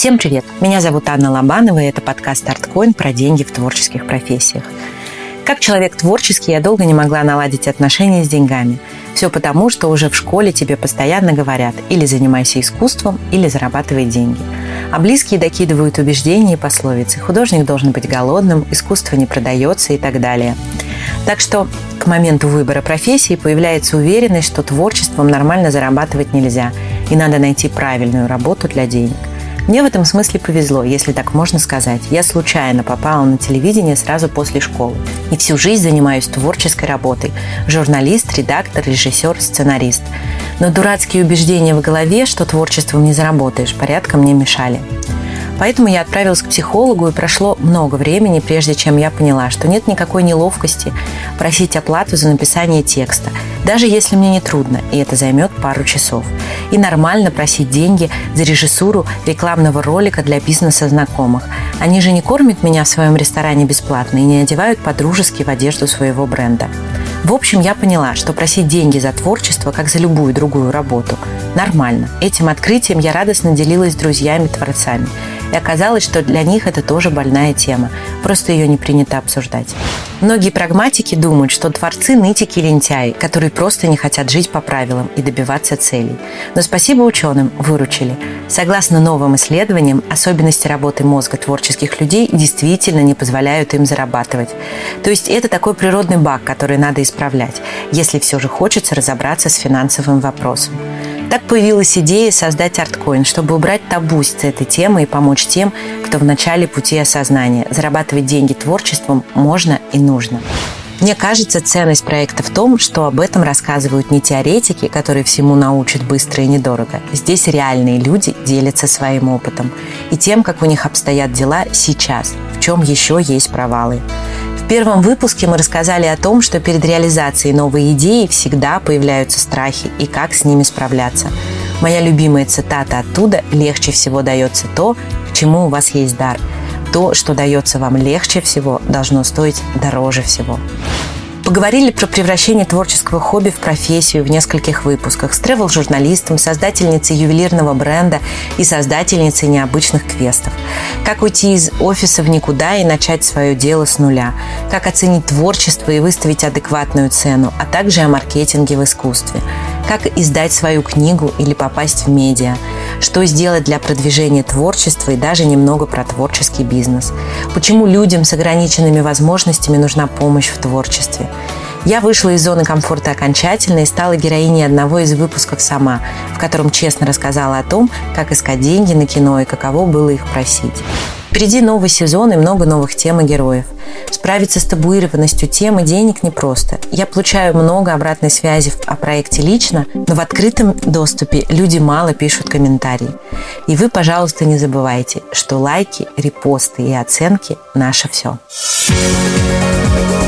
Всем привет! Меня зовут Анна Лобанова, и это подкаст «Арткоин» про деньги в творческих профессиях. Как человек творческий, я долго не могла наладить отношения с деньгами. Все потому, что уже в школе тебе постоянно говорят или занимайся искусством, или зарабатывай деньги. А близкие докидывают убеждения и пословицы. Художник должен быть голодным, искусство не продается и так далее. Так что к моменту выбора профессии появляется уверенность, что творчеством нормально зарабатывать нельзя, и надо найти правильную работу для денег. Мне в этом смысле повезло, если так можно сказать. Я случайно попала на телевидение сразу после школы. И всю жизнь занимаюсь творческой работой. Журналист, редактор, режиссер, сценарист. Но дурацкие убеждения в голове, что творчеством не заработаешь, порядком мне мешали. Поэтому я отправилась к психологу, и прошло много времени, прежде чем я поняла, что нет никакой неловкости просить оплату за написание текста, даже если мне не трудно, и это займет пару часов. И нормально просить деньги за режиссуру рекламного ролика для бизнеса знакомых. Они же не кормят меня в своем ресторане бесплатно и не одевают по-дружески в одежду своего бренда. В общем, я поняла, что просить деньги за творчество, как за любую другую работу, нормально. Этим открытием я радостно делилась с друзьями-творцами. И оказалось, что для них это тоже больная тема. Просто ее не принято обсуждать. Многие прагматики думают, что творцы – нытики и лентяи, которые просто не хотят жить по правилам и добиваться целей. Но спасибо ученым, выручили. Согласно новым исследованиям, особенности работы мозга творческих людей действительно не позволяют им зарабатывать. То есть это такой природный баг, который надо исправлять, если все же хочется разобраться с финансовым вопросом. Так появилась идея создать арткоин, чтобы убрать табу с этой темы и помочь тем, кто в начале пути осознания. Зарабатывать деньги творчеством можно и нужно. Мне кажется, ценность проекта в том, что об этом рассказывают не теоретики, которые всему научат быстро и недорого. Здесь реальные люди делятся своим опытом и тем, как у них обстоят дела сейчас, в чем еще есть провалы первом выпуске мы рассказали о том, что перед реализацией новой идеи всегда появляются страхи и как с ними справляться. Моя любимая цитата оттуда «Легче всего дается то, к чему у вас есть дар». То, что дается вам легче всего, должно стоить дороже всего. Поговорили про превращение творческого хобби в профессию в нескольких выпусках с тревел-журналистом, создательницей ювелирного бренда и создательницей необычных квестов. Как уйти из офиса в никуда и начать свое дело с нуля. Как оценить творчество и выставить адекватную цену, а также о маркетинге в искусстве. Как издать свою книгу или попасть в медиа. Что сделать для продвижения творчества и даже немного про творческий бизнес. Почему людям с ограниченными возможностями нужна помощь в творчестве. Я вышла из зоны комфорта окончательно и стала героиней одного из выпусков сама, в котором честно рассказала о том, как искать деньги на кино и каково было их просить. Впереди новый сезон и много новых тем и героев. Справиться с табуированностью темы денег непросто. Я получаю много обратной связи о проекте лично, но в открытом доступе люди мало пишут комментарии. И вы, пожалуйста, не забывайте, что лайки, репосты и оценки – наше все. Thank you